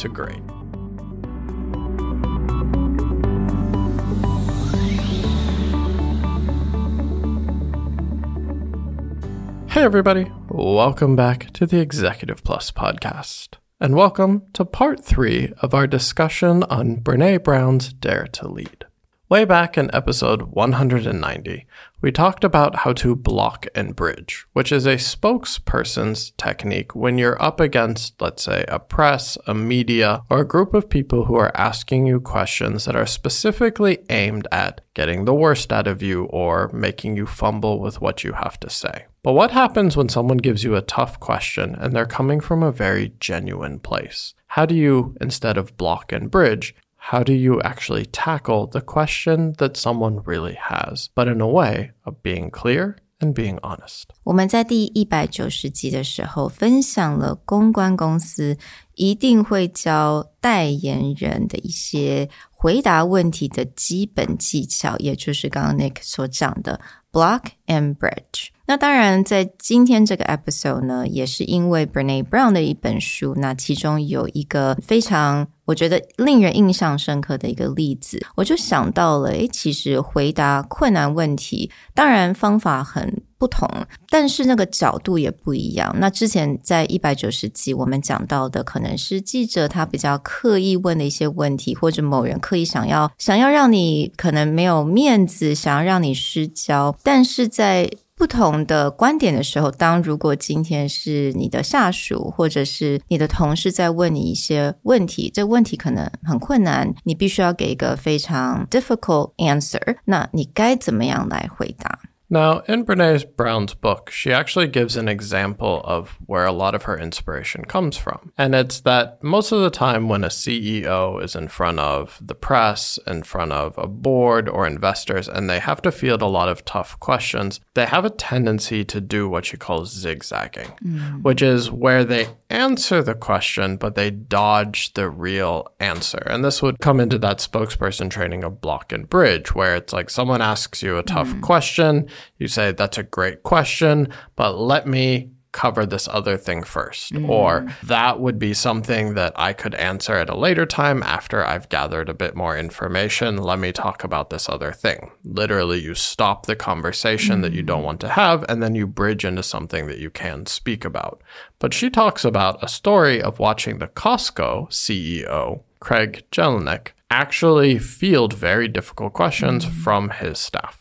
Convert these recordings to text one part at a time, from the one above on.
to great. Hey, everybody. Welcome back to the Executive Plus podcast. And welcome to part three of our discussion on Brene Brown's Dare to Lead. Way back in episode 190, we talked about how to block and bridge, which is a spokesperson's technique when you're up against, let's say, a press, a media, or a group of people who are asking you questions that are specifically aimed at getting the worst out of you or making you fumble with what you have to say. But what happens when someone gives you a tough question and they're coming from a very genuine place? How do you, instead of block and bridge, how do you actually tackle the question that someone really has, but in a way of being clear and being honest? 我们在第一百九十集的时候分享了公关公司一定会教代言人的一些回答问题的基本技巧，也就是刚刚 Nick 所讲的 block and bridge。 那当然，在今天这个 episode 呢，也是因为 Brene Brown 的一本书，那其中有一个非常我觉得令人印象深刻的一个例子，我就想到了，诶，其实回答困难问题，当然方法很不同，但是那个角度也不一样。那之前在一百九十集我们讲到的，可能是记者他比较刻意问的一些问题，或者某人刻意想要想要让你可能没有面子，想要让你失焦，但是在不同的观点的时候，当如果今天是你的下属或者是你的同事在问你一些问题，这问题可能很困难，你必须要给一个非常 difficult answer，那你该怎么样来回答？？Now, in Brene Brown's book, she actually gives an example of where a lot of her inspiration comes from. And it's that most of the time when a CEO is in front of the press, in front of a board or investors, and they have to field a lot of tough questions, they have a tendency to do what she calls zigzagging, mm. which is where they answer the question, but they dodge the real answer. And this would come into that spokesperson training of block and bridge, where it's like someone asks you a tough mm. question you say, that's a great question, but let me cover this other thing first. Mm. Or that would be something that I could answer at a later time after I've gathered a bit more information. Let me talk about this other thing. Literally, you stop the conversation mm. that you don't mm. want to have and then you bridge into something that you can speak about. But she talks about a story of watching the Costco CEO, Craig Jelinek, actually field very difficult questions mm. from his staff.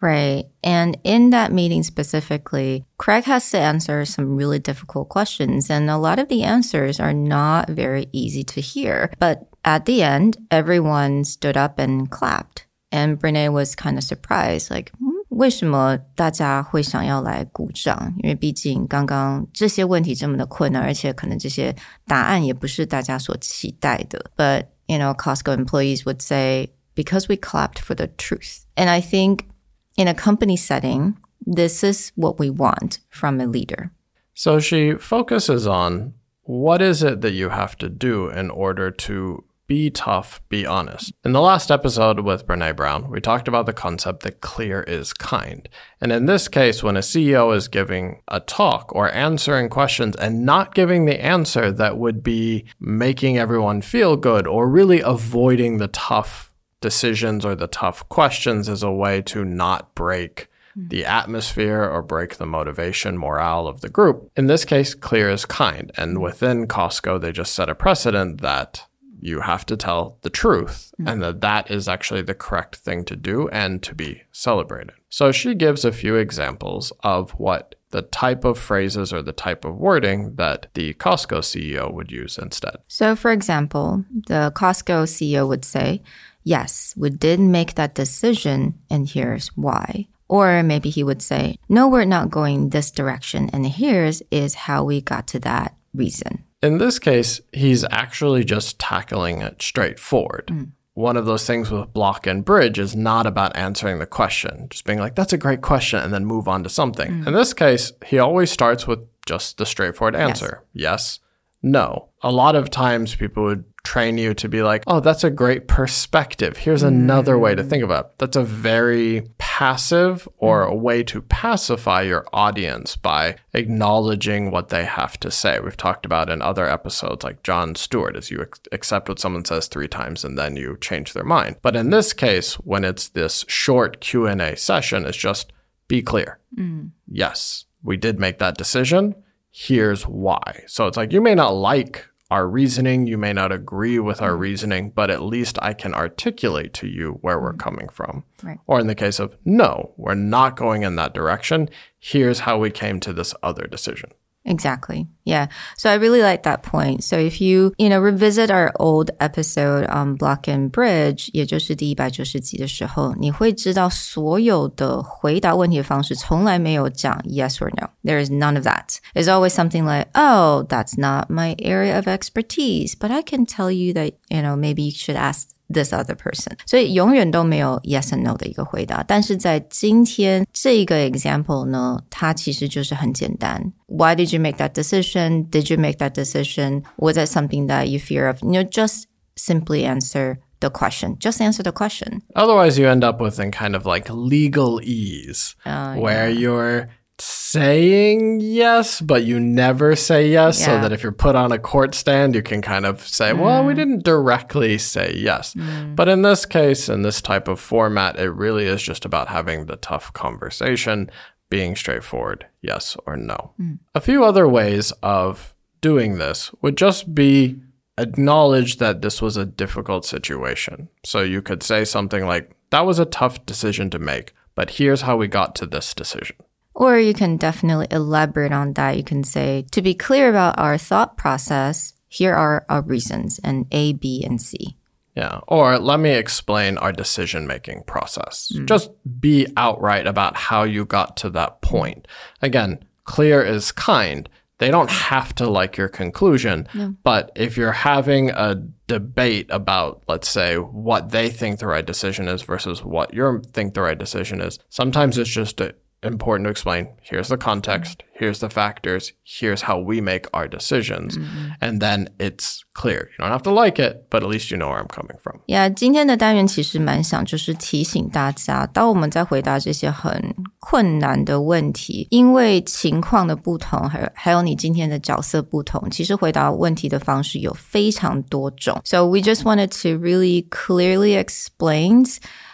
Right. And in that meeting specifically, Craig has to answer some really difficult questions, and a lot of the answers are not very easy to hear. But at the end, everyone stood up and clapped. And Brene was kind of surprised, like, hmm, 为什么大家会想要来鼓掌？因为毕竟刚刚这些问题这么的困难，而且可能这些答案也不是大家所期待的。But you know, Costco employees would say because we clapped for the truth, and I think in a company setting, this is what we want from a leader. So she focuses on what is it that you have to do in order to be tough, be honest. In the last episode with Brene Brown, we talked about the concept that clear is kind. And in this case, when a CEO is giving a talk or answering questions and not giving the answer that would be making everyone feel good or really avoiding the tough decisions or the tough questions as a way to not break hmm. the atmosphere or break the motivation morale of the group. In this case, clear is kind. And hmm. within Costco, they just set a precedent that you have to tell the truth hmm. and that that is actually the correct thing to do and to be celebrated. So she gives a few examples of what the type of phrases or the type of wording that the Costco CEO would use instead. So, for example, the Costco CEO would say, Yes, we did make that decision, and here's why. Or maybe he would say, No, we're not going this direction, and here's is how we got to that reason. In this case, he's actually just tackling it straightforward. Mm. One of those things with block and bridge is not about answering the question, just being like, that's a great question, and then move on to something. Mm. In this case, he always starts with just the straightforward answer yes, no. A lot of times people would train you to be like, oh, that's a great perspective. Here's another way to think about it. That's a very passive or a way to pacify your audience by acknowledging what they have to say. We've talked about in other episodes like John Stewart as you ac- accept what someone says 3 times and then you change their mind. But in this case, when it's this short Q&A session, it's just be clear. Mm. Yes, we did make that decision. Here's why. So it's like you may not like our reasoning, you may not agree with our mm-hmm. reasoning, but at least I can articulate to you where we're mm-hmm. coming from. Right. Or in the case of, no, we're not going in that direction. Here's how we came to this other decision. Exactly. Yeah. So I really like that point. So if you, you know, revisit our old episode on Block and Bridge, 也就是第一百九十集的时候，你会知道所有的回答问题的方式从来没有讲 yes or no. There is none of that. There's always something like, oh, that's not my area of expertise, but I can tell you that, you know, maybe you should ask this other person. person，所以永远都没有 yes and no 的一个回答。但是在今天这个 example 呢，它其实就是很简单。Why did you make that decision? Did you make that decision? Was that something that you fear of? You know, just simply answer the question. Just answer the question. Otherwise, you end up with in kind of like legalese, uh, where yeah. you're saying yes, but you never say yes, so that if you're put on a court stand, you can kind of say, well, we mm. didn't directly say yes. Mm. But in this case, in this type of format, it really is just about having the tough conversation, being straightforward, yes or no. Mm. A few other ways of doing this would just be acknowledge that this was a difficult situation. So you could say something like, that was a tough decision to make, but here's how we got to this decision. Or you can definitely elaborate on that. You can say, to be clear about our thought process, here are our reasons and A, B, and C. Yeah. Or let me explain our decision making process. Just be outright about how you got to that point. Again, clear is kind. They don't have to like your conclusion. But if you're having a debate about, let's say, what they think the right decision is versus what you think the right decision is, sometimes it's just uh, important to explain here's the context, here's the factors, here's how we make our decisions. And then it's clear. You don't have to like it, but at least you know where I'm coming from. 呀今天的单元其实蛮想就是提醒大家，当我们在回答这些很困难的问题，因为情况的不同，还有还有你今天的角色不同，其实回答问题的方式有非常多种。So we just wanted to really clearly explain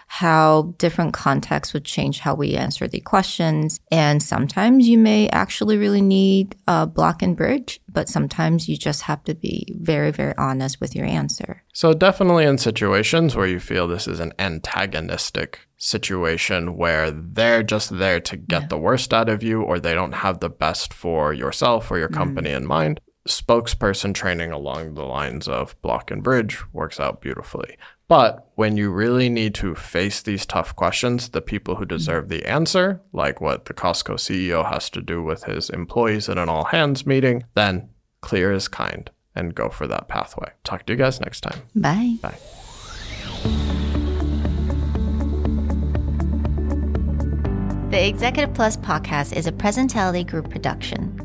how different contexts would change how we answer the questions. And sometimes you may actually really need a block and bridge, but sometimes you just have to be very, very honest with your answer. So, definitely in situations where you feel this is an antagonistic situation where they're just there to get the worst out of you or they don't have the best for yourself or your mm-hmm. company in mind, spokesperson training along the lines of block and bridge works out beautifully. But when you really need to face these tough questions, the people who deserve the answer, like what the Costco CEO has to do with his employees in an all hands meeting, then clear is kind and go for that pathway. Talk to you guys next time. Bye. Bye. The Executive Plus podcast is a Presentality Group production,